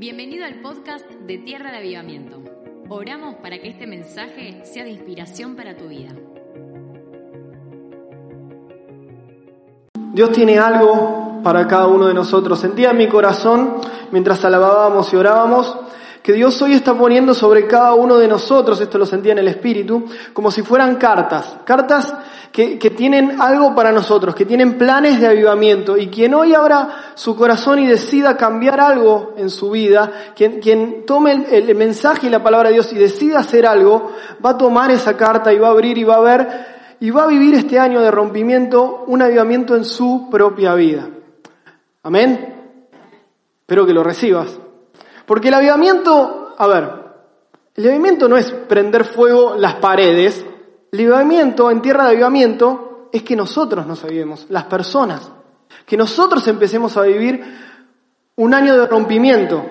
Bienvenido al podcast de Tierra de Avivamiento. Oramos para que este mensaje sea de inspiración para tu vida. Dios tiene algo para cada uno de nosotros. Sentía en mi corazón, mientras alabábamos y orábamos, que Dios hoy está poniendo sobre cada uno de nosotros, esto lo sentía en el Espíritu, como si fueran cartas, cartas que, que, tienen algo para nosotros, que tienen planes de avivamiento. Y quien hoy abra su corazón y decida cambiar algo en su vida, quien, quien tome el, el mensaje y la palabra de Dios y decida hacer algo, va a tomar esa carta y va a abrir y va a ver y va a vivir este año de rompimiento un avivamiento en su propia vida. Amén. Espero que lo recibas. Porque el avivamiento, a ver, el avivamiento no es prender fuego las paredes, el avivamiento en tierra de avivamiento es que nosotros nos avivemos, las personas, que nosotros empecemos a vivir un año de rompimiento,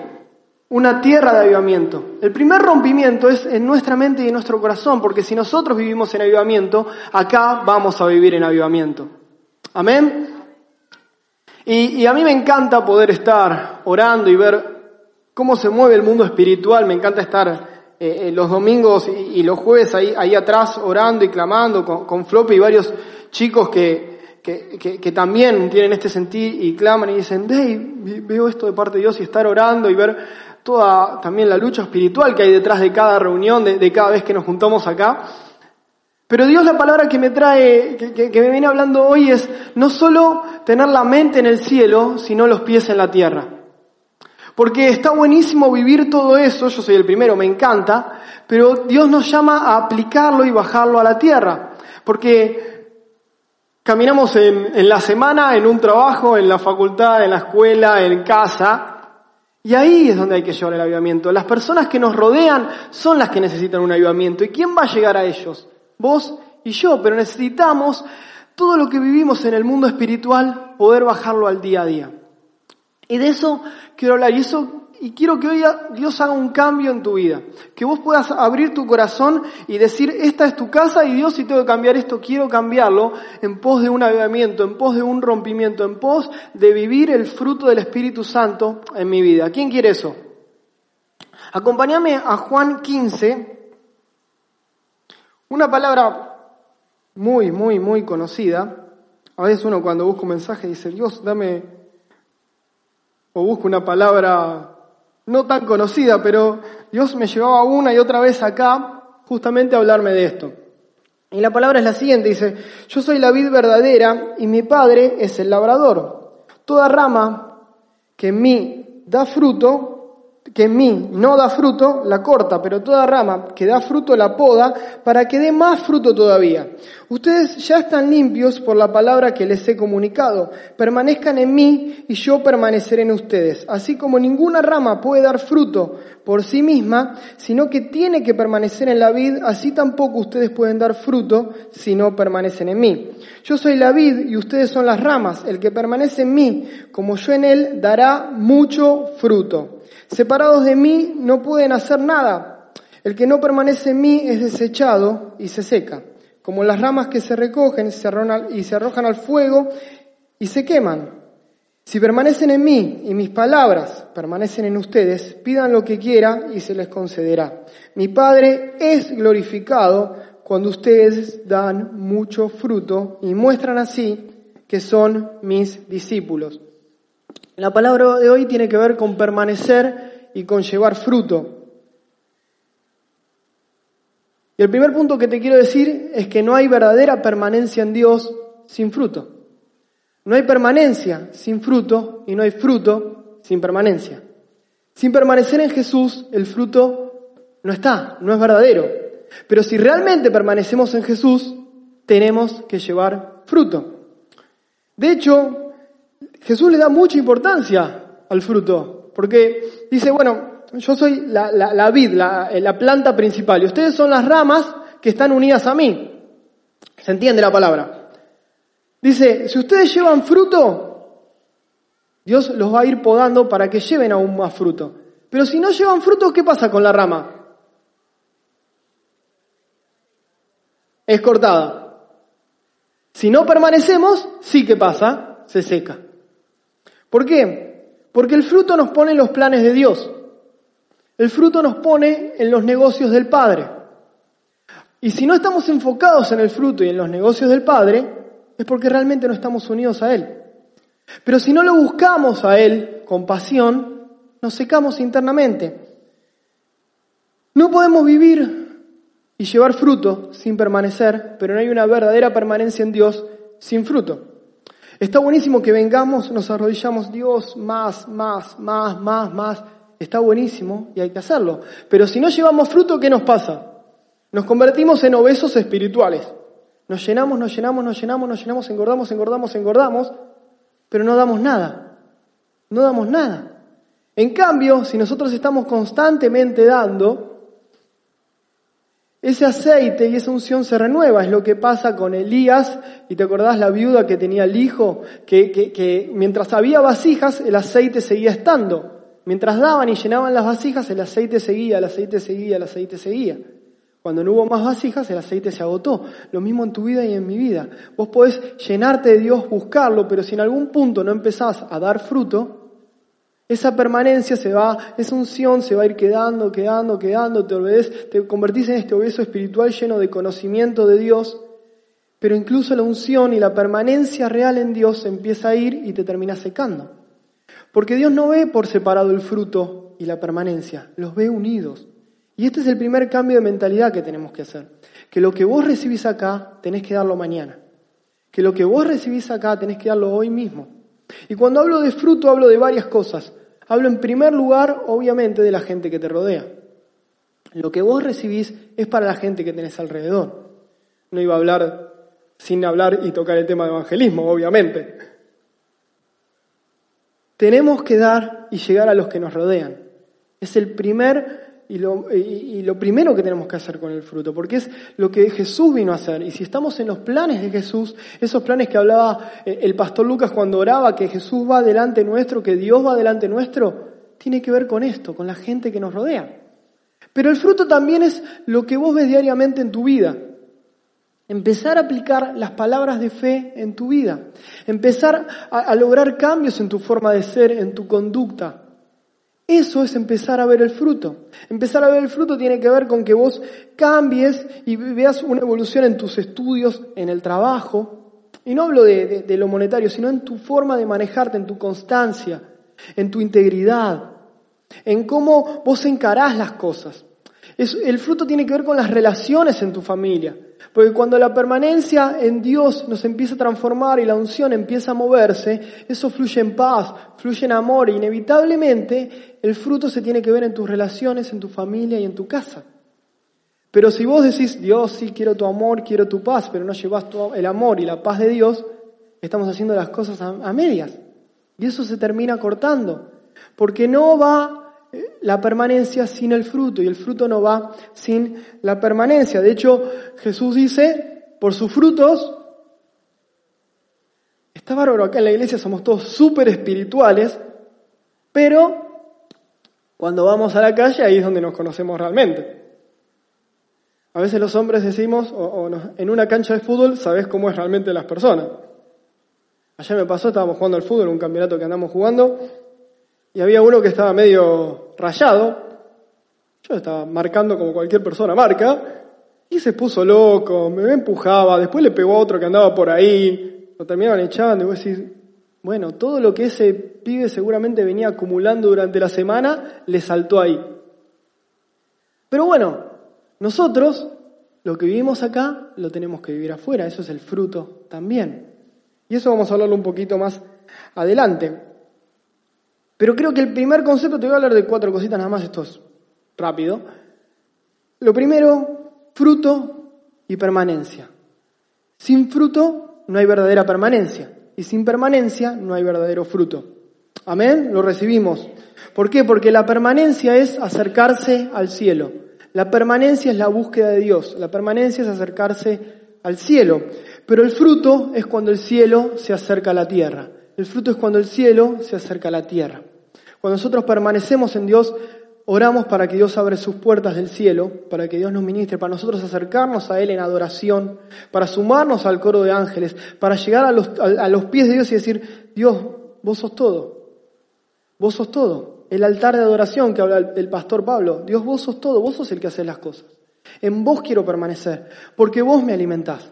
una tierra de avivamiento. El primer rompimiento es en nuestra mente y en nuestro corazón, porque si nosotros vivimos en avivamiento, acá vamos a vivir en avivamiento. Amén. Y, y a mí me encanta poder estar orando y ver cómo se mueve el mundo espiritual. Me encanta estar eh, los domingos y, los jueves ahí, atrás orando y clamando con, con Floppy y varios chicos que, que, también tienen este sentir y claman y dicen, Dave, veo esto de parte de Dios y estar orando y ver toda también la lucha espiritual que hay detrás de cada reunión, de, de cada vez que nos juntamos acá. Pero Dios la palabra que me trae, que me viene hablando hoy es no solo tener la mente en el cielo, sino los pies en la tierra. Porque está buenísimo vivir todo eso, yo soy el primero, me encanta, pero Dios nos llama a aplicarlo y bajarlo a la tierra. Porque caminamos en, la semana, en un trabajo, en la facultad, en la escuela, en casa, y ahí es donde hay que llevar el avivamiento. Las personas que nos rodean son las que necesitan un avivamiento. ¿Y quién va a llegar a ellos? Vos y yo, pero necesitamos todo lo que vivimos en el mundo espiritual poder bajarlo al día a día. Y de eso quiero hablar. Y eso y quiero que hoy Dios haga un cambio en tu vida. Que vos puedas abrir tu corazón y decir, esta es tu casa y Dios si tengo que cambiar esto, quiero cambiarlo en pos de un avivamiento, en pos de un rompimiento, en pos de vivir el fruto del Espíritu Santo en mi vida. ¿Quién quiere eso? Acompáñame a Juan 15, una palabra muy, muy, muy conocida. A veces uno cuando busca un mensaje dice, Dios, dame, o busca una palabra no tan conocida, pero Dios me llevaba una y otra vez acá justamente a hablarme de esto. Y la palabra es la siguiente, dice, yo soy la vid verdadera y mi padre es el labrador. Toda rama que en mí da fruto, que en mí no da fruto, la corta, pero toda rama que da fruto la poda para que dé más fruto todavía. Ustedes ya están limpios por la palabra que les he comunicado. Permanezcan en mí y yo permaneceré en ustedes. Así como ninguna rama puede dar fruto por sí misma, sino que tiene que permanecer en la vid, así tampoco ustedes pueden dar fruto si no permanecen en mí. Yo soy la vid y ustedes son las ramas. El que permanece en mí, como yo en él, dará mucho fruto. Separados de mí no pueden hacer nada. El que no permanece en mí es desechado y se seca, como las ramas que se recogen y se arrojan al fuego y se queman. Si permanecen en mí y mis palabras permanecen en ustedes, pidan lo que quieran y se les concederá. Mi Padre es glorificado cuando ustedes dan mucho fruto y muestran así que son mis discípulos. La palabra de hoy tiene que ver con permanecer y con llevar fruto. Y el primer punto que te quiero decir es que no hay verdadera permanencia en Dios sin fruto. No hay permanencia sin fruto y no hay fruto sin permanencia. Sin permanecer en Jesús, el fruto no está, no es verdadero. Pero si realmente permanecemos en Jesús, tenemos que llevar fruto. De hecho, Jesús le da mucha importancia al fruto. Porque dice, bueno, yo soy la, la, vid, la, la planta principal, y ustedes son las ramas que están unidas a mí. ¿Se entiende la palabra? Dice, si ustedes llevan fruto, Dios los va a ir podando para que lleven aún más fruto. Pero si no llevan fruto, ¿qué pasa con la rama? Es cortada. Si no permanecemos, sí que pasa, se seca. ¿Por qué? Porque el fruto nos pone en los planes de Dios. El fruto nos pone en los negocios del Padre. Y si no estamos enfocados en el fruto y en los negocios del Padre, es porque realmente no estamos unidos a Él. Pero si no lo buscamos a Él con pasión, nos secamos internamente. No podemos vivir y llevar fruto sin permanecer, pero no hay una verdadera permanencia en Dios sin fruto. Está buenísimo que vengamos, nos arrodillamos, Dios, más, más, más, más, más. Está buenísimo y hay que hacerlo. Pero si no llevamos fruto, ¿qué nos pasa? Nos convertimos en obesos espirituales. Nos llenamos, nos llenamos, nos llenamos, nos llenamos, engordamos, engordamos, engordamos, pero no damos nada. No damos nada. En cambio, si nosotros estamos constantemente dando, ese aceite y esa unción se renueva. Es lo que pasa con Elías. Y te acordás la viuda que tenía el hijo, que, que, que mientras había vasijas, el aceite seguía estando. Mientras daban y llenaban las vasijas, el aceite seguía, el aceite seguía, el aceite seguía. Cuando no hubo más vasijas, el aceite se agotó. Lo mismo en tu vida y en mi vida. Vos podés llenarte de Dios, buscarlo, pero si en algún punto no empezás a dar fruto, esa permanencia se va, esa unción se va a ir quedando, quedando, quedando, te obedeces, te convertís en este obeso espiritual lleno de conocimiento de Dios, pero incluso la unción y la permanencia real en Dios empieza a ir y te termina secando. Porque Dios no ve por separado el fruto y la permanencia, los ve unidos. Y este es el primer cambio de mentalidad que tenemos que hacer. Que lo que vos recibís acá, tenés que darlo mañana. Que lo que vos recibís acá, tenés que darlo hoy mismo. Y cuando hablo de fruto, hablo de varias cosas. Hablo en primer lugar, obviamente, de la gente que te rodea. Lo que vos recibís es para la gente que tenés alrededor. No iba a hablar sin hablar y tocar el tema de evangelismo, obviamente. Tenemos que dar y llegar a los que nos rodean. Es el primer y lo, primero que tenemos que hacer con el fruto, porque es lo que Jesús vino a hacer. Y si estamos en los planes de Jesús, esos planes que hablaba eh, el pastor Lucas cuando oraba, que Jesús va delante nuestro, que Dios va delante nuestro, tiene que ver con esto, con la gente que nos rodea. Pero el fruto también es lo que vos ves diariamente en tu vida. Empezar a aplicar las palabras de fe en tu vida. Empezar a lograr cambios en tu forma de ser, en tu conducta. Eso es empezar a ver el fruto. Empezar a ver el fruto tiene que ver con que vos cambies y veas una evolución en tus estudios, en el trabajo. Y no hablo de, lo monetario, sino en tu forma de manejarte, en tu constancia, en tu integridad, en cómo vos encarás las cosas. El fruto tiene que ver con las relaciones en tu familia. Porque cuando la permanencia en Dios nos empieza a transformar y la unción empieza a moverse, eso fluye en paz, fluye en amor e inevitablemente el fruto se tiene que ver en tus relaciones, en tu familia y en tu casa. Pero si vos decís, Dios, sí quiero tu amor, quiero tu paz, pero no llevas el amor y la paz de Dios, estamos haciendo las cosas a medias. Y eso se termina cortando. Porque no va la permanencia sin el fruto y el fruto no va sin la permanencia. De hecho, Jesús dice, por sus frutos, está bárbaro, acá en la iglesia somos todos súper espirituales, pero cuando vamos a la calle ahí es donde nos conocemos realmente. A veces los hombres decimos, o, en una cancha de fútbol sabes cómo es realmente las personas. Ayer me pasó, estábamos jugando al fútbol, un campeonato que andamos jugando, y había uno que estaba medio rayado, yo estaba marcando como cualquier persona marca, y se puso loco, me empujaba, después le pegó a otro que andaba por ahí, lo terminaban echando, y vos decís, bueno, todo lo que ese pibe seguramente venía acumulando durante la semana, le saltó ahí. Pero bueno, nosotros, lo que vivimos acá, lo tenemos que vivir afuera, eso es el fruto también. Y eso vamos a hablarlo un poquito más adelante. Pero creo que el primer concepto, te voy a hablar de cuatro cositas nada más, esto es rápido. Lo primero, fruto y permanencia. Sin fruto no hay verdadera permanencia y sin permanencia no hay verdadero fruto. Amén, lo recibimos. ¿Por qué? Porque la permanencia es acercarse al cielo. La permanencia es la búsqueda de Dios. La permanencia es acercarse al cielo. Pero el fruto es cuando el cielo se acerca a la tierra. El fruto es cuando el cielo se acerca a la tierra. Cuando nosotros permanecemos en Dios, oramos para que Dios abra sus puertas del cielo, para que Dios nos ministre, para nosotros acercarnos a Él en adoración, para sumarnos al coro de ángeles, para llegar a los, a los pies de Dios y decir, Dios, vos sos todo. Vos sos todo. El altar de adoración que habla el pastor Pablo. Dios, vos sos todo. Vos sos el que hace las cosas. En vos quiero permanecer, porque vos me alimentás.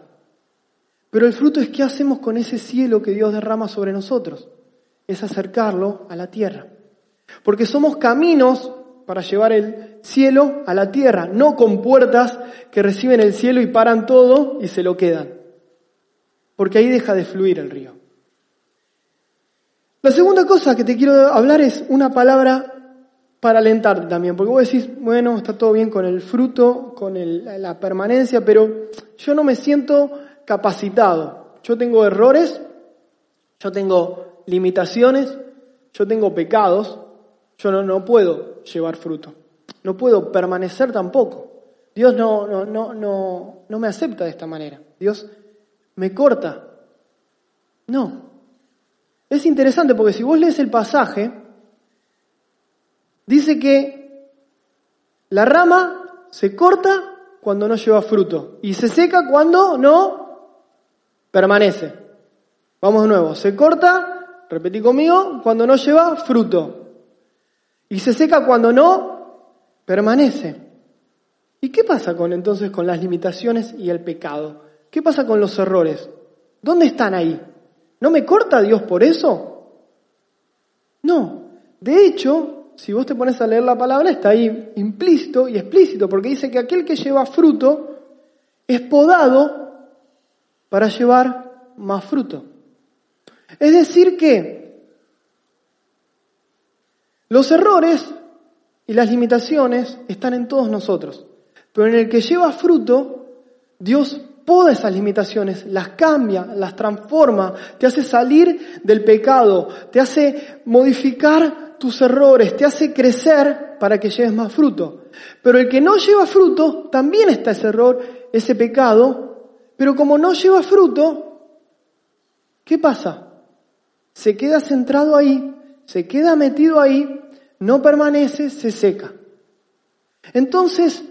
Pero el fruto es qué hacemos con ese cielo que Dios derrama sobre nosotros. Es acercarlo a la tierra. Porque somos caminos para llevar el cielo a la tierra, no con puertas que reciben el cielo y paran todo y se lo quedan. Porque ahí deja de fluir el río. La segunda cosa que te quiero hablar es una palabra para alentarte también, porque vos decís, bueno, está todo bien con el fruto, con la permanencia, pero yo no me siento capacitado. Yo tengo errores, yo tengo limitaciones, yo tengo pecados, yo no, no puedo llevar fruto, no puedo permanecer tampoco. Dios no, no, no, no, no me acepta de esta manera. Dios me corta. No. Es interesante porque si vos lees el pasaje, dice que la rama se corta cuando no lleva fruto y se seca cuando no permanece. Vamos de nuevo, se corta, repetí conmigo, cuando no lleva fruto. Y se seca cuando no permanece. ¿Y qué pasa con entonces con las limitaciones y el pecado? ¿Qué pasa con los errores? ¿Dónde están ahí? ¿No me corta Dios por eso? No. De hecho, si vos te pones a leer la palabra, está ahí implícito y explícito, porque dice que aquel que lleva fruto es podado para llevar más fruto. Es decir que los errores y las limitaciones están en todos nosotros, pero en el que lleva fruto, Dios poda esas limitaciones, las cambia, las transforma, te hace salir del pecado, te hace modificar tus errores, te hace crecer para que lleves más fruto. Pero el que no lleva fruto, también está ese error, ese pecado, pero como no lleva fruto, ¿qué pasa? Se queda centrado ahí, se queda metido ahí, no permanece, se seca. Entonces,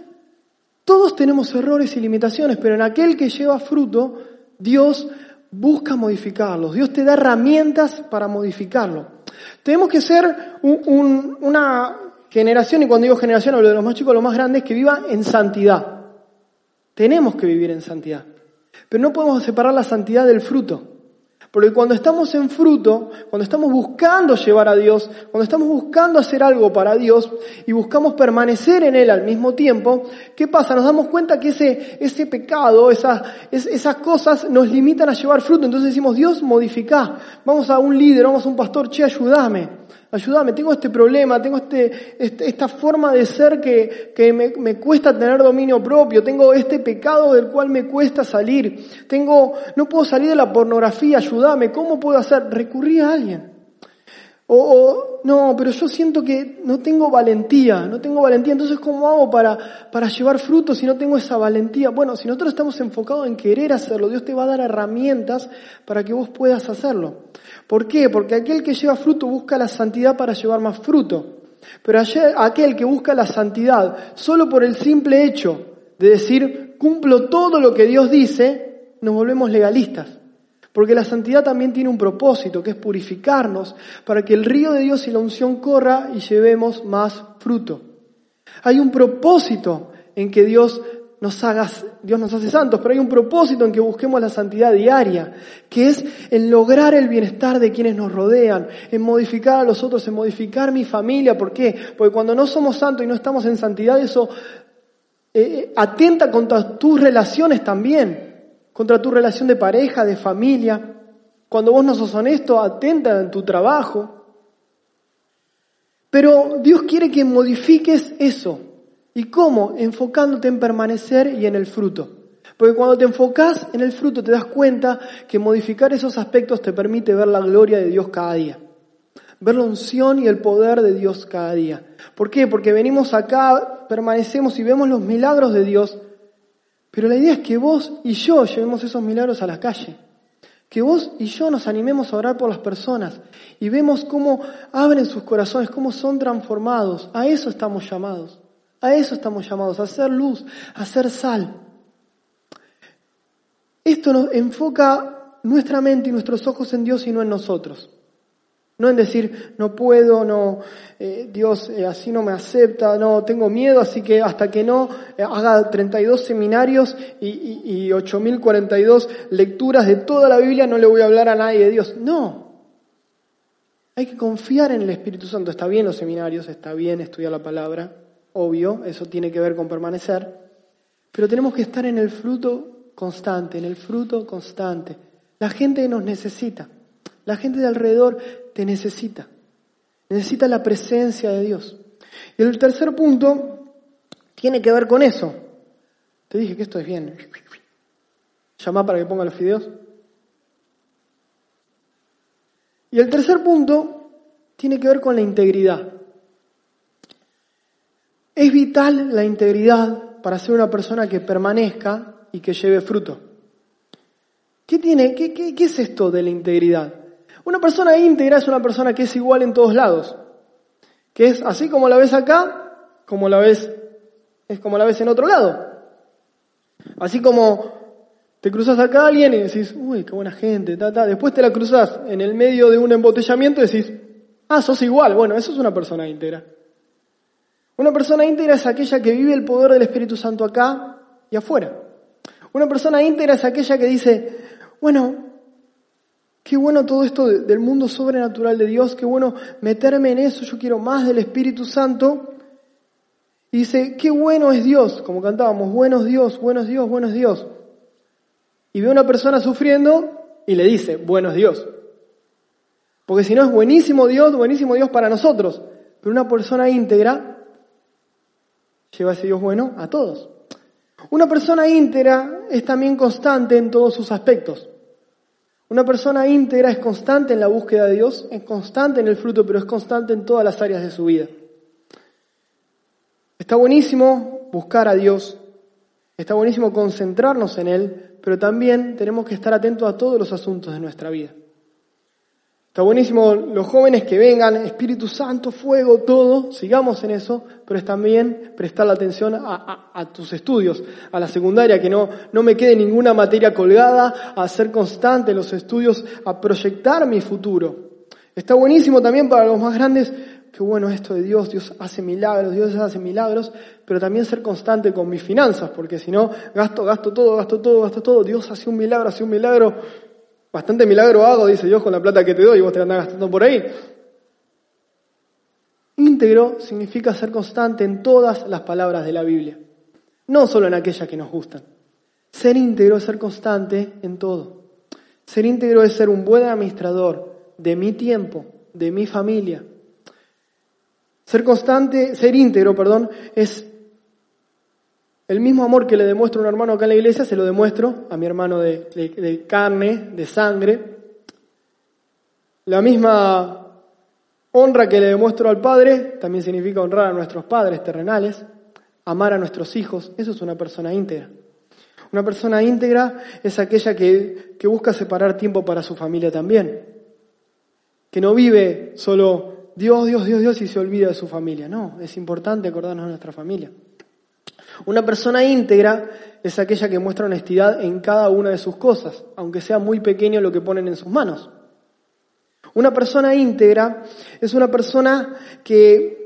todos tenemos errores y limitaciones, pero en aquel que lleva fruto, Dios busca modificarlos. Dios te da herramientas para modificarlo. Tenemos que ser una generación, y cuando digo generación hablo de los más chicos, los más grandes, que viva en santidad. Tenemos que vivir en santidad. Pero no podemos separar la santidad del fruto. Porque cuando estamos en fruto, cuando estamos buscando llevar a Dios, cuando estamos buscando hacer algo para Dios y buscamos permanecer en Él al mismo tiempo, ¿qué pasa? Nos damos cuenta que ese, ese pecado, esas, esas cosas nos limitan a llevar fruto. Entonces decimos, Dios, modifica. Vamos a un líder, vamos a un pastor, che, ayúdame ayúdame, tengo este problema, tengo este, este esta forma de ser que, que me, me, cuesta tener dominio propio, tengo este pecado del cual me cuesta salir, tengo, no puedo salir de la pornografía, ayúdame, ¿cómo puedo hacer? Recurrí a alguien. O, no, pero yo siento que no tengo valentía, no tengo valentía, entonces ¿cómo hago para, para llevar frutos si no tengo esa valentía? Bueno, si nosotros estamos enfocados en querer hacerlo, Dios te va a dar herramientas para que vos puedas hacerlo. ¿Por qué? Porque aquel que lleva fruto busca la santidad para llevar más fruto. Pero aquel que busca la santidad solo por el simple hecho de decir cumplo todo lo que Dios dice, nos volvemos legalistas. Porque la santidad también tiene un propósito, que es purificarnos, para que el río de Dios y la unción corra y llevemos más fruto. Hay un propósito en que Dios nos haga, Dios nos hace santos, pero hay un propósito en que busquemos la santidad diaria, que es en lograr el bienestar de quienes nos rodean, en modificar a los otros, en modificar mi familia. ¿Por qué? Porque cuando no somos santos y no estamos en santidad, eso eh, eh, atenta contra tus relaciones también, contra tu relación de pareja, de familia. Cuando vos no sos honesto, atenta en tu trabajo. Pero Dios quiere que modifiques eso, ¿Y cómo? Enfocándote en permanecer y en el fruto. Porque cuando te enfocas en el fruto te das cuenta que modificar esos aspectos te permite ver la gloria de Dios cada día. ver la unción y el poder de Dios cada día. ¿Por qué? Porque venimos acá, permanecemos y vemos los milagros de Dios, pero la idea es que vos y yo llevemos esos milagros a la calle. Que vos y yo nos animemos a orar por las personas y vemos cómo abren sus corazones, cómo son transformados. A eso estamos llamados. A eso estamos llamados, a hacer luz, a hacer sal. Esto nos enfoca nuestra mente y nuestros ojos en Dios y no en nosotros. No en decir, no puedo, no, eh, Dios eh, así no me acepta, no, tengo miedo, así que hasta que no eh, haga 32 seminarios y, y, y 8042 lecturas de toda la Biblia, no le voy a hablar a nadie de Dios. No. Hay que confiar en el Espíritu Santo. Está bien los seminarios, está bien estudiar la palabra, obvio, eso tiene que ver con permanecer, pero tenemos que estar en el fruto constante, en el fruto constante. La gente nos necesita. La gente de alrededor te necesita. Necesita la presencia de Dios. Y el tercer punto tiene que ver con eso. Te dije que esto es bien. Llama para que ponga los fideos. Y el tercer punto tiene que ver con la integridad. Es vital la integridad para ser una persona que permanezca y que lleve fruto. ¿Qué, tiene, qué, qué, qué es esto de la integridad? Una persona íntegra es una persona que es igual en todos lados. Que es así como la ves acá, como la ves, es como la ves en otro lado. Así como te cruzas acá a alguien y decís, uy, qué buena gente, ta, ta. Después te la cruzas en el medio de un embotellamiento y decís, ah, sos igual. Bueno, eso es una persona íntegra. Una persona íntegra es aquella que vive el poder del Espíritu Santo acá y afuera. Una persona íntegra es aquella que dice, bueno, Qué bueno todo esto del mundo sobrenatural de Dios, qué bueno meterme en eso, yo quiero más del Espíritu Santo. Y dice, qué bueno es Dios, como cantábamos, buenos Dios, buenos Dios, buenos Dios. Y ve a una persona sufriendo y le dice, buenos Dios. Porque si no es buenísimo Dios, buenísimo Dios para nosotros. Pero una persona íntegra lleva ese Dios bueno a todos. Una persona íntegra es también constante en todos sus aspectos. Una persona íntegra es constante en la búsqueda de Dios, es constante en el fruto, pero es constante en todas las áreas de su vida. Está buenísimo buscar a Dios, está buenísimo concentrarnos en Él, pero también tenemos que estar atentos a todos los asuntos de nuestra vida. Está buenísimo los jóvenes que vengan, Espíritu Santo, fuego, todo, sigamos en eso, pero es también prestar la atención a, tus estudios, a la secundaria, que no, no me quede ninguna materia colgada, a ser constante los estudios, a proyectar mi futuro. Está buenísimo también para los más grandes, qué bueno esto de Dios, Dios hace milagros, Dios hace milagros, pero también ser constante con mis finanzas, porque si no, gasto, gasto todo, gasto todo, gasto todo, Dios hace un milagro, hace un milagro, Bastante milagro hago, dice Dios, con la plata que te doy y vos te la andás gastando por ahí. Íntegro significa ser constante en todas las palabras de la Biblia, no solo en aquellas que nos gustan. Ser íntegro es ser constante en todo. Ser íntegro es ser un buen administrador de mi tiempo, de mi familia. Ser constante, ser íntegro, perdón, es el mismo amor que le demuestro a un hermano acá en la iglesia, se lo demuestro a mi hermano de, carne, de sangre. La misma honra que le demuestro al Padre también significa honrar a nuestros padres terrenales, amar a nuestros hijos. Eso es una persona íntegra. Una persona íntegra es aquella que, que busca separar tiempo para su familia también. Que no vive solo Dios, Dios, Dios, Dios y se olvida de su familia. No, es importante acordarnos de nuestra familia. Una persona íntegra es aquella que muestra honestidad en cada una de sus cosas, aunque sea muy pequeño lo que ponen en sus manos. Una persona íntegra es una persona que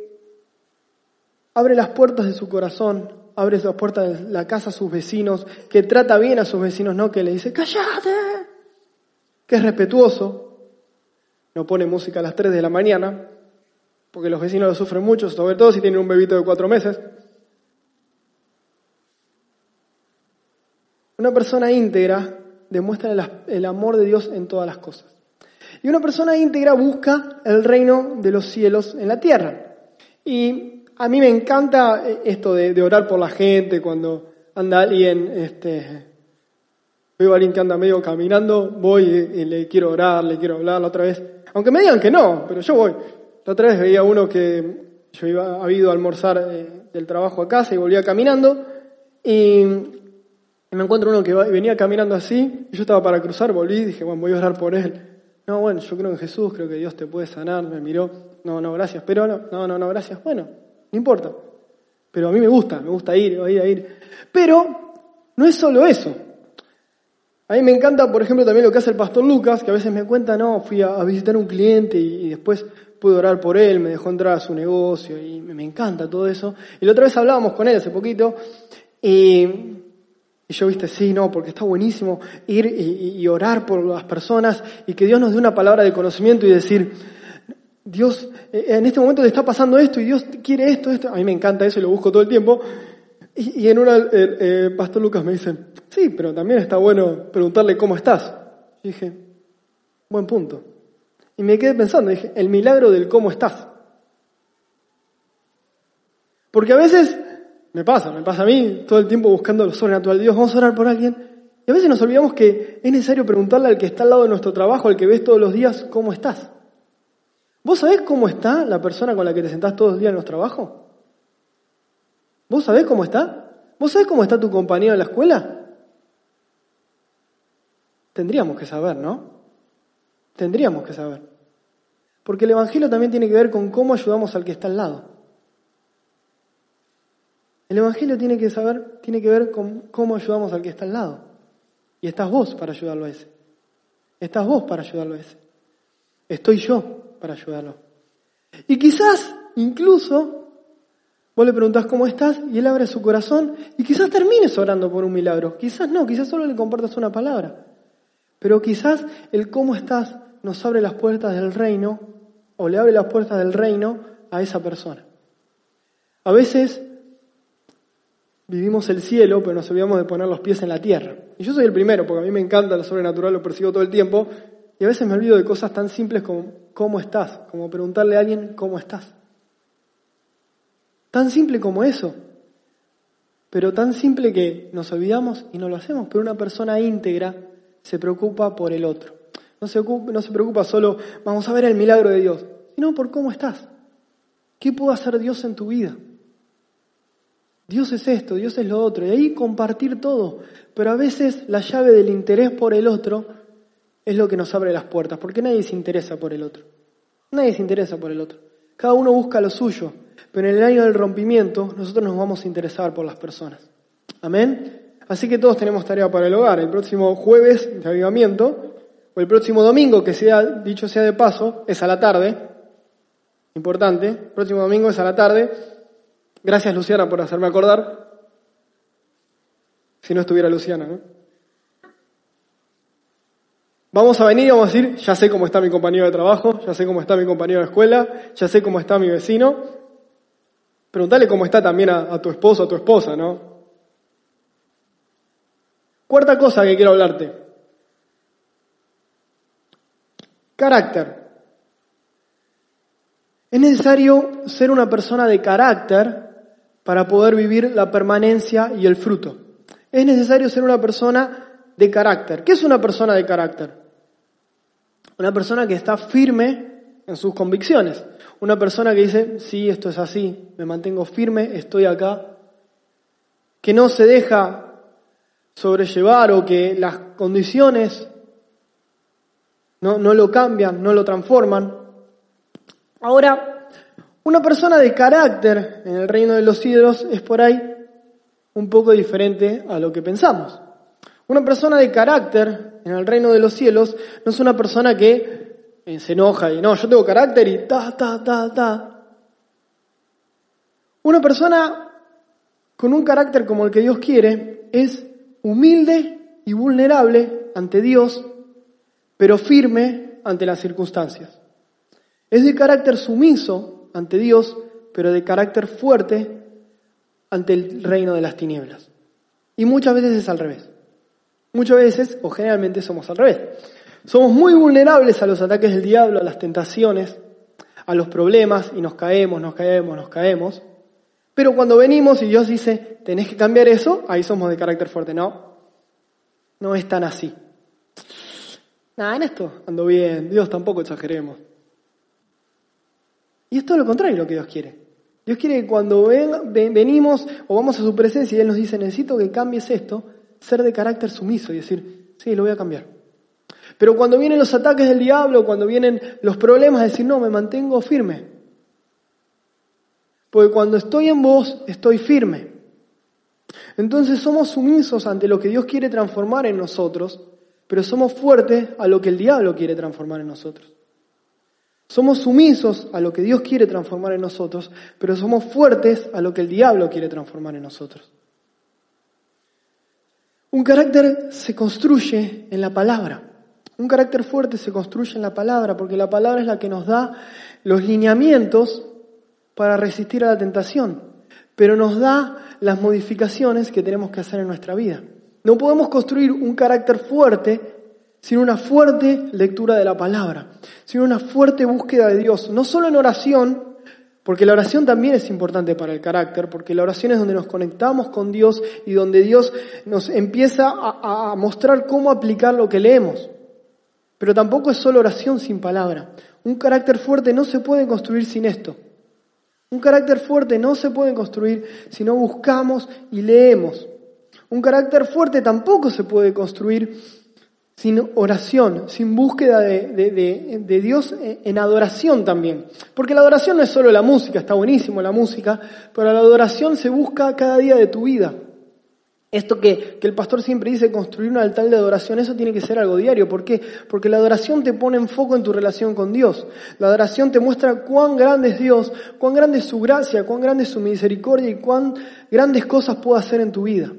abre las puertas de su corazón, abre las puertas de la casa a sus vecinos, que trata bien a sus vecinos, no que le dice, cállate, que es respetuoso, no pone música a las 3 de la mañana, porque los vecinos lo sufren mucho, sobre todo si tienen un bebito de cuatro meses. Una persona íntegra demuestra el amor de Dios en todas las cosas. Y una persona íntegra busca el reino de los cielos en la tierra. Y a mí me encanta esto de, orar por la gente cuando anda alguien este, Veo a alguien que anda medio caminando, voy y, le quiero orar, le quiero hablar la otra vez. Aunque me digan que no, pero yo voy. La otra vez veía uno que yo iba, había ido a almorzar eh, del trabajo a casa y volvía caminando y me encuentro uno que venía caminando así, y yo estaba para cruzar, volví y dije, bueno, voy a orar por él. No, bueno, yo creo en Jesús, creo que Dios te puede sanar, me miró, no, no, gracias, pero no, no, no, no, gracias, bueno, no importa. Pero a mí me gusta, me gusta ir, ir, ir. Pero no es solo eso. A mí me encanta, por ejemplo, también lo que hace el pastor Lucas, que a veces me cuenta, no, fui a, visitar a un cliente y, después pude orar por él, me dejó entrar a su negocio y me, encanta todo eso. Y la otra vez hablábamos con él hace poquito y, y yo, viste, sí, no, porque está buenísimo ir y, orar por las personas y que Dios nos dé una palabra de conocimiento y decir, Dios, eh, en este momento te está pasando esto y Dios quiere esto, esto. A mí me encanta eso y lo busco todo el tiempo. Y, en una, el, eh, Pastor Lucas me dice, sí, pero también está bueno preguntarle cómo estás. Y dije, buen punto. Y me quedé pensando, dije, el milagro del cómo estás. Porque a veces me pasa, me pasa a mí todo el tiempo buscando lo sobrenatural Dios, vamos a orar por alguien. Y a veces nos olvidamos que es necesario preguntarle al que está al lado de nuestro trabajo, al que ves todos los días, ¿cómo estás? ¿Vos sabés cómo está la persona con la que te sentás todos los días en los trabajos? ¿Vos sabés cómo está? ¿Vos sabés cómo está tu compañero en la escuela? Tendríamos que saber, ¿no? Tendríamos que saber. Porque el Evangelio también tiene que ver con cómo ayudamos al que está al lado. El Evangelio tiene que saber, tiene que ver con cómo ayudamos al que está al lado. Y estás vos para ayudarlo a ese. Estás vos para ayudarlo a ese. Estoy yo para ayudarlo. Y quizás, incluso, Vos le preguntás cómo estás y él abre su corazón y quizás termines orando por un milagro. Quizás no, quizás solo le compartas una palabra. Pero quizás el cómo estás nos abre las puertas del reino o le abre las puertas del reino a esa persona. A veces vivimos el cielo, pero nos olvidamos de poner los pies en la tierra. Y yo soy el primero, porque a mí me encanta lo sobrenatural, lo persigo todo el tiempo, y a veces me olvido de cosas tan simples como cómo estás, como preguntarle a alguien cómo estás. Tan simple como eso. Pero tan simple que nos olvidamos y no lo hacemos. Pero una persona íntegra se preocupa por el otro. No se, preocupa solo, vamos a ver el milagro de Dios, sino por cómo estás. ¿Qué puede hacer Dios en tu vida? Dios es esto, Dios es lo otro. Y ahí compartir todo. Pero a veces la llave del interés por el otro es lo que nos abre las puertas, porque nadie se interesa por el otro. Nadie se interesa por el otro. Cada uno busca lo suyo. Pero en el año del rompimiento nosotros nos vamos a interesar por las personas. Amén. Así que todos tenemos tarea para el hogar. El próximo jueves de avivamiento, o el próximo domingo, que sea, dicho sea de paso, es a la tarde. Importante. El próximo domingo es a la tarde. Gracias Luciana por hacerme acordar. Si no estuviera Luciana, ¿no? Vamos a venir y vamos a decir, ya sé cómo está mi compañero de trabajo, ya sé cómo está mi compañero de escuela, ya sé cómo está mi vecino, Preguntale cómo está también a, tu esposo a tu esposa, ¿no? Cuarta cosa que quiero hablarte. Carácter. Es necesario ser una persona de carácter para poder vivir la permanencia y el fruto. Es necesario ser una persona de carácter. ¿Qué es una persona de carácter? Una persona que está firme en sus convicciones. Una persona que dice, sí, esto es así, me mantengo firme, estoy acá, que no se deja sobrellevar o que las condiciones no, no lo cambian, no lo transforman. Ahora, una persona de carácter en el reino de los cielos es por ahí un poco diferente a lo que pensamos. Una persona de carácter en el reino de los cielos no es una persona que se enoja y no, yo tengo carácter y ta, ta, ta, ta. Una persona con un carácter como el que Dios quiere es humilde y vulnerable ante Dios, pero firme ante las circunstancias. Es de carácter sumiso ante Dios, pero de carácter fuerte ante el reino de las tinieblas. Y muchas veces es al revés. Muchas veces, o generalmente somos al revés. Somos muy vulnerables a los ataques del diablo, a las tentaciones, a los problemas y nos caemos, nos caemos, nos caemos. Pero cuando venimos y Dios dice, tenés que cambiar eso, ahí somos de carácter fuerte. No, no es tan así. Nada, en esto ando bien, Dios tampoco exageremos. Y es todo lo contrario lo que Dios quiere. Dios quiere que cuando venimos o vamos a su presencia y Él nos dice, necesito que cambies esto, ser de carácter sumiso y decir, sí, lo voy a cambiar. Pero cuando vienen los ataques del diablo, cuando vienen los problemas, decir, no, me mantengo firme. Porque cuando estoy en vos, estoy firme. Entonces somos sumisos ante lo que Dios quiere transformar en nosotros, pero somos fuertes a lo que el diablo quiere transformar en nosotros. Somos sumisos a lo que Dios quiere transformar en nosotros, pero somos fuertes a lo que el diablo quiere transformar en nosotros. Un carácter se construye en la palabra. Un carácter fuerte se construye en la palabra, porque la palabra es la que nos da los lineamientos para resistir a la tentación, pero nos da las modificaciones que tenemos que hacer en nuestra vida. No podemos construir un carácter fuerte sin una fuerte lectura de la palabra, sin una fuerte búsqueda de Dios, no solo en oración, porque la oración también es importante para el carácter, porque la oración es donde nos conectamos con Dios y donde Dios nos empieza a, mostrar cómo aplicar lo que leemos. Pero tampoco es solo oración sin palabra. Un carácter fuerte no se puede construir sin esto. Un carácter fuerte no se puede construir si no buscamos y leemos. Un carácter fuerte tampoco se puede construir sin oración, sin búsqueda de, Dios en adoración también. Porque la adoración no es solo la música, está buenísimo la música, pero la adoración se busca cada día de tu vida. Esto que, que, el pastor siempre dice, construir un altar de adoración, eso tiene que ser algo diario. ¿Por qué? Porque la adoración te pone en foco en tu relación con Dios. La adoración te muestra cuán grande es Dios, cuán grande es su gracia, cuán grande es su misericordia y cuán grandes cosas puede hacer en tu vida.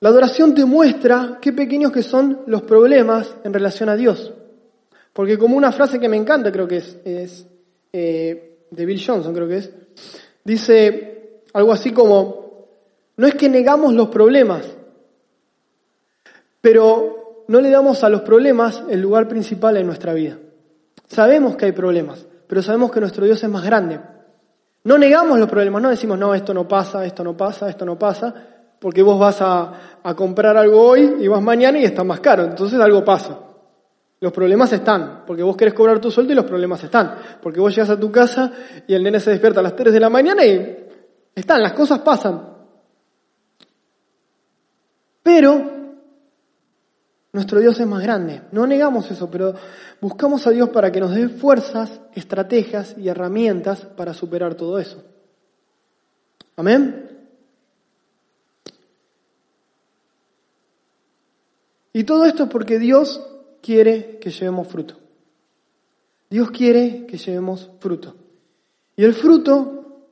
La adoración te muestra qué pequeños que son los problemas en relación a Dios. Porque como una frase que me encanta, creo que es, es eh, de Bill Johnson, creo que es, dice algo así como, no es que negamos los problemas, pero no le damos a los problemas el lugar principal en nuestra vida. Sabemos que hay problemas, pero sabemos que nuestro Dios es más grande. No negamos los problemas, no decimos, no, esto no pasa, esto no pasa, esto no pasa, porque vos vas a, comprar algo hoy y vas mañana y está más caro, entonces algo pasa. Los problemas están, porque vos querés cobrar tu sueldo y los problemas están, porque vos llegas a tu casa y el nene se despierta a las 3 de la mañana y están, las cosas pasan. Pero nuestro Dios es más grande. No negamos eso, pero buscamos a Dios para que nos dé fuerzas, estrategias y herramientas para superar todo eso. Amén. Y todo esto es porque Dios quiere que llevemos fruto. Dios quiere que llevemos fruto. Y el fruto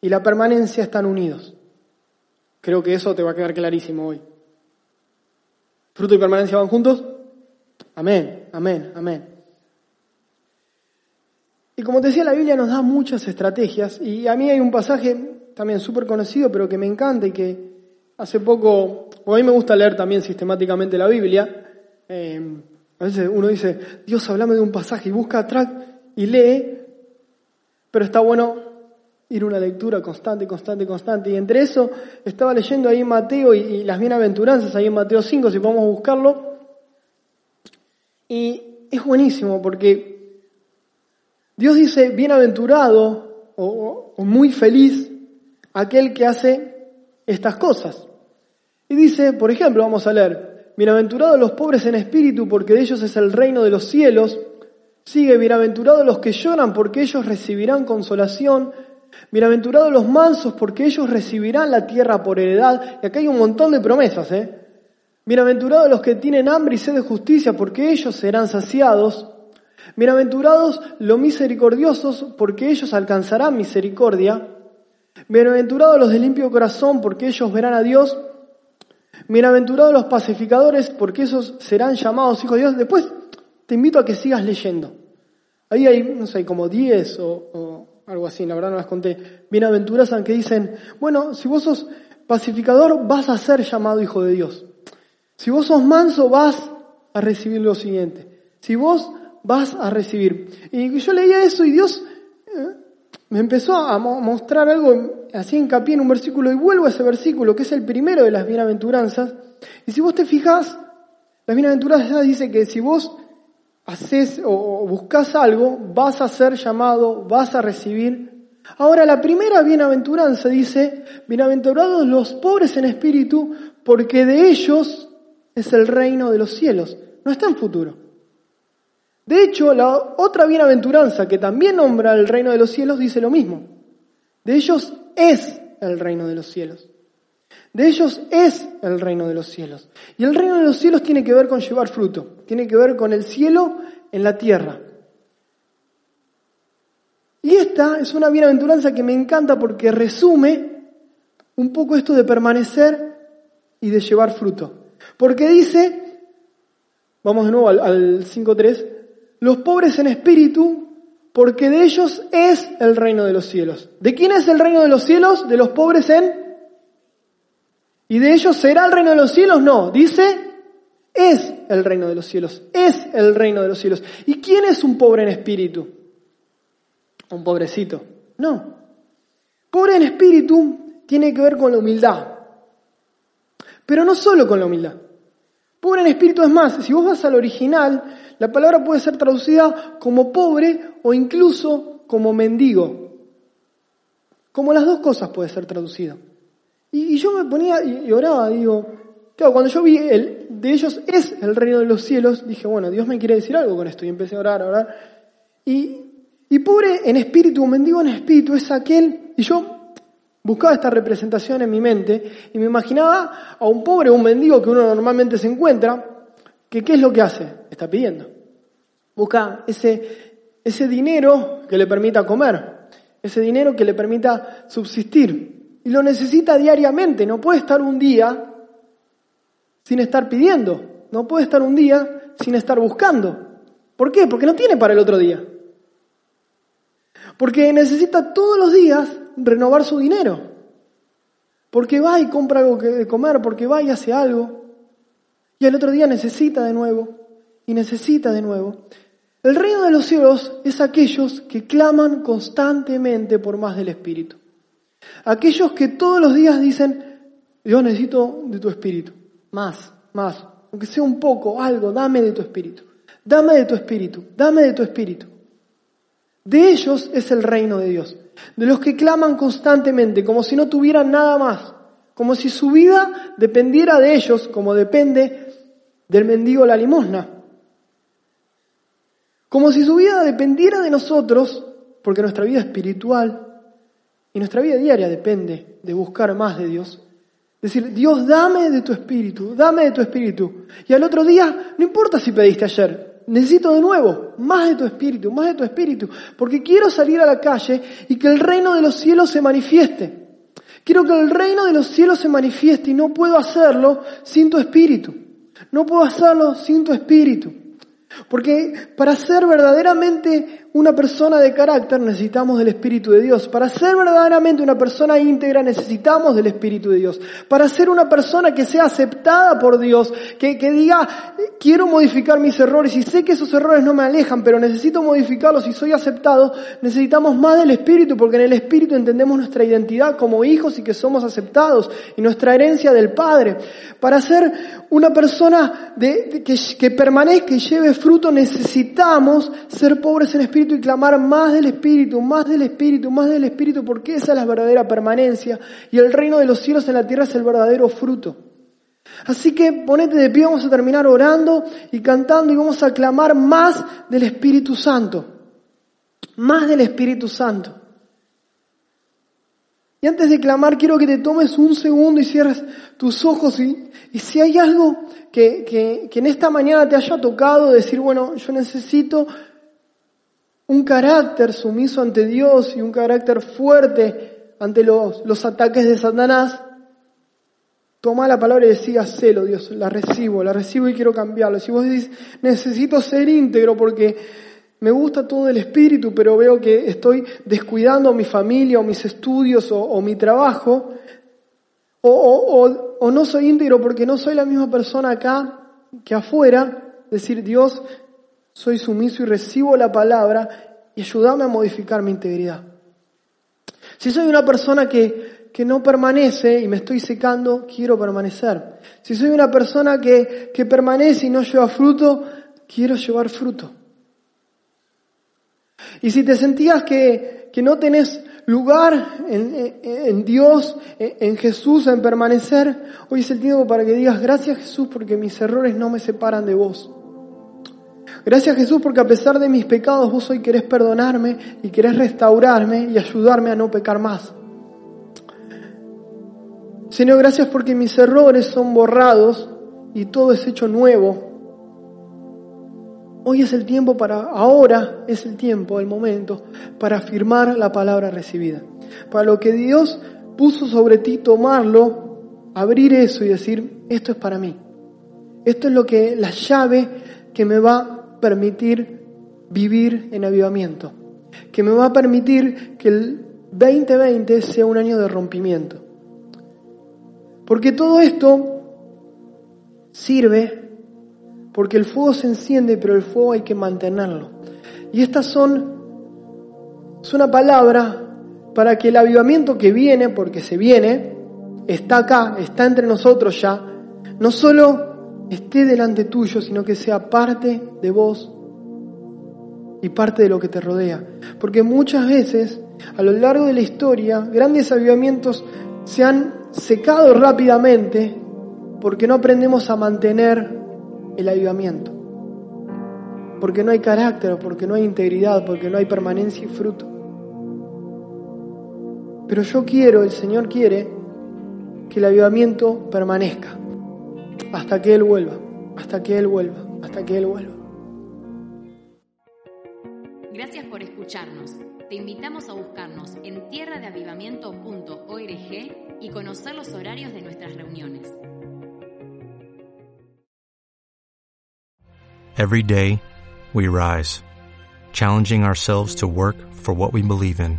y la permanencia están unidos. Creo que eso te va a quedar clarísimo hoy. ¿Fruto y permanencia van juntos? Amén, amén, amén. Y como te decía, la Biblia nos da muchas estrategias y a mí hay un pasaje también súper conocido, pero que me encanta y que hace poco, a mí me gusta leer también sistemáticamente la Biblia. Eh, a veces uno dice, Dios, hablame de un pasaje y busca atrás y lee, pero está bueno ir una lectura constante, constante, constante. Y entre eso estaba leyendo ahí Mateo y, las bienaventuranzas, ahí en Mateo 5, si podemos buscarlo. Y es buenísimo porque Dios dice, bienaventurado o muy feliz aquel que hace estas cosas. Y dice, por ejemplo, vamos a leer, bienaventurados los pobres en espíritu porque de ellos es el reino de los cielos. Sigue, bienaventurados los que lloran porque ellos recibirán consolación. Bienaventurados los mansos, porque ellos recibirán la tierra por heredad. Y acá hay un montón de promesas, ¿eh? Bienaventurados los que tienen hambre y sed de justicia, porque ellos serán saciados. Bienaventurados los misericordiosos, porque ellos alcanzarán misericordia. Bienaventurados los de limpio corazón, porque ellos verán a Dios. Bienaventurados los pacificadores, porque esos serán llamados hijos de Dios. Después te invito a que sigas leyendo. Ahí hay, no sé, como 10 o algo así, la verdad no las conté, bienaventuranzas que dicen, bueno, si vos sos pacificador, vas a ser llamado hijo de Dios. Si vos sos manso, vas a recibir lo siguiente. Si vos vas a recibir. Y yo leía eso y Dios, eh, me empezó a mostrar algo, así hincapié en un versículo y vuelvo a ese versículo, que es el primero de las bienaventuranzas. Y si vos te fijas, las bienaventuranzas dice que si vos haces o buscas algo, vas a ser llamado, vas a recibir. Ahora, la primera bienaventuranza dice, bienaventurados los pobres en espíritu, porque de ellos es el reino de los cielos. No está en futuro. De hecho, la otra bienaventuranza que también nombra el reino de los cielos dice lo mismo. De ellos es el reino de los cielos. De ellos es el reino de los cielos. Y el reino de los cielos tiene que ver con llevar fruto, tiene que ver con el cielo en la tierra. Y esta es una bienaventuranza que me encanta porque resume un poco esto de permanecer y de llevar fruto. Porque dice, vamos de nuevo al, al 5.3, los pobres en espíritu, porque de ellos es el reino de los cielos. ¿De quién es el reino de los cielos? De los pobres en... ¿Y de ellos será el reino de los cielos? No, dice, es el reino de los cielos, es el reino de los cielos. ¿Y quién es un pobre en espíritu? Un pobrecito. No. Pobre en espíritu tiene que ver con la humildad. Pero no solo con la humildad. Pobre en espíritu es más, si vos vas al original, la palabra puede ser traducida como pobre o incluso como mendigo. Como las dos cosas puede ser traducida. Y, yo me ponía y, oraba, digo, claro, cuando yo vi el de ellos es el reino de los cielos, dije, bueno, Dios me quiere decir algo con esto. Y empecé a orar, a orar. Y, y pobre en espíritu, mendigo en espíritu, es aquel, y yo buscaba esta representación en mi mente y me imaginaba a un pobre, un mendigo que uno normalmente se encuentra, que ¿qué es lo que hace? Está pidiendo. Busca ese, ese dinero que le permita comer, ese dinero que le permita subsistir. Y lo necesita diariamente, no puede estar un día sin estar pidiendo, no puede estar un día sin estar buscando. ¿Por qué? Porque no tiene para el otro día. Porque necesita todos los días renovar su dinero. Porque va y compra algo que comer, porque va y hace algo. Y el otro día necesita de nuevo y necesita de nuevo. El reino de los cielos es aquellos que claman constantemente por más del Espíritu. Aquellos que todos los días dicen, Dios necesito de tu Espíritu. Más, más. Aunque sea un poco, algo, dame de tu Espíritu. Dame de tu Espíritu, dame de tu Espíritu. De ellos es el reino de Dios. De los que claman constantemente, como si no tuvieran nada más. Como si su vida dependiera de ellos, como depende del mendigo la limosna. Como si su vida dependiera de nosotros, porque nuestra vida espiritual y nuestra vida diaria depende de buscar más de Dios. Decir, Dios, dame de tu espíritu, dame de tu espíritu. Y al otro día, no importa si pediste ayer, necesito de nuevo más de tu espíritu, más de tu espíritu, porque quiero salir a la calle y que el reino de los cielos se manifieste. Quiero que el reino de los cielos se manifieste y no puedo hacerlo sin tu espíritu. No puedo hacerlo sin tu espíritu. Porque para ser verdaderamente una persona de carácter necesitamos del Espíritu de Dios. Para ser verdaderamente una persona íntegra necesitamos del Espíritu de Dios. Para ser una persona que sea aceptada por Dios, que, diga, quiero modificar mis errores y sé que esos errores no me alejan, pero necesito modificarlos y soy aceptado, necesitamos más del Espíritu porque en el Espíritu entendemos nuestra identidad como hijos y que somos aceptados y nuestra herencia del Padre. Para ser una persona que, que permanezca y lleve fruto necesitamos ser pobres en espíritu y clamar más del Espíritu, más del Espíritu, más del Espíritu, porque esa es la verdadera permanencia y el reino de los cielos en la tierra es el verdadero fruto. Así que ponete de pie, vamos a terminar orando y cantando y vamos a clamar más del Espíritu Santo, más del Espíritu Santo. Y antes de clamar, quiero que te tomes un segundo y cierres tus ojos y, y si hay algo que, que, que en esta mañana te haya tocado, decir, bueno, yo necesito un carácter sumiso ante Dios y un carácter fuerte ante los, los ataques de Satanás, toma la palabra y decía, celo Dios, la recibo, la recibo y quiero cambiarlo. Si vos decís, necesito ser íntegro porque me gusta todo el espíritu, pero veo que estoy descuidando mi familia o mis estudios o, mi trabajo, o, o, o no soy íntegro porque no soy la misma persona acá que afuera, decir, Dios, soy sumiso y recibo la palabra y ayúdame a modificar mi integridad. Si soy una persona que, que no permanece y me estoy secando, quiero permanecer. Si soy una persona que, que permanece y no lleva fruto, quiero llevar fruto. Y si te sentías que, que no tenés lugar en, en, Dios, en Jesús, en permanecer, hoy es el tiempo para que digas, gracias Jesús porque mis errores no me separan de vos. Gracias Jesús porque a pesar de mis pecados vos hoy querés perdonarme y querés restaurarme y ayudarme a no pecar más. Señor, gracias porque mis errores son borrados y todo es hecho nuevo. Hoy es el tiempo para, ahora es el tiempo, el momento, para afirmar la palabra recibida. Para lo que Dios puso sobre ti, tomarlo, abrir eso y decir, esto es para mí. Esto es lo que, la llave que me va permitir vivir en avivamiento. Que me va a permitir que el 2020 sea un año de rompimiento. Porque todo esto sirve porque el fuego se enciende, pero el fuego hay que mantenerlo. Y estas son, es una palabra para que el avivamiento que viene, porque se viene, está acá, está entre nosotros ya, no solo esté delante tuyo, sino que sea parte de vos y parte de lo que te rodea. Porque muchas veces, a lo largo de la historia, grandes avivamientos se han secado rápidamente porque no aprendemos a mantener el avivamiento. Porque no hay carácter, porque no hay integridad, porque no hay permanencia y fruto. Pero yo quiero, el Señor quiere, que el avivamiento permanezca hasta que Él vuelva, hasta que Él vuelva, hasta que Él vuelva. Gracias por escucharnos. Te invitamos a buscarnos en tierradeavivamiento.org y conocer los horarios de nuestras reuniones. Every day, we rise, challenging ourselves to work for what we believe in.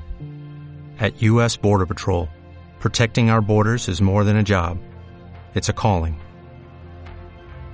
At U.S. Border Patrol, protecting our borders is more than a job. It's a calling.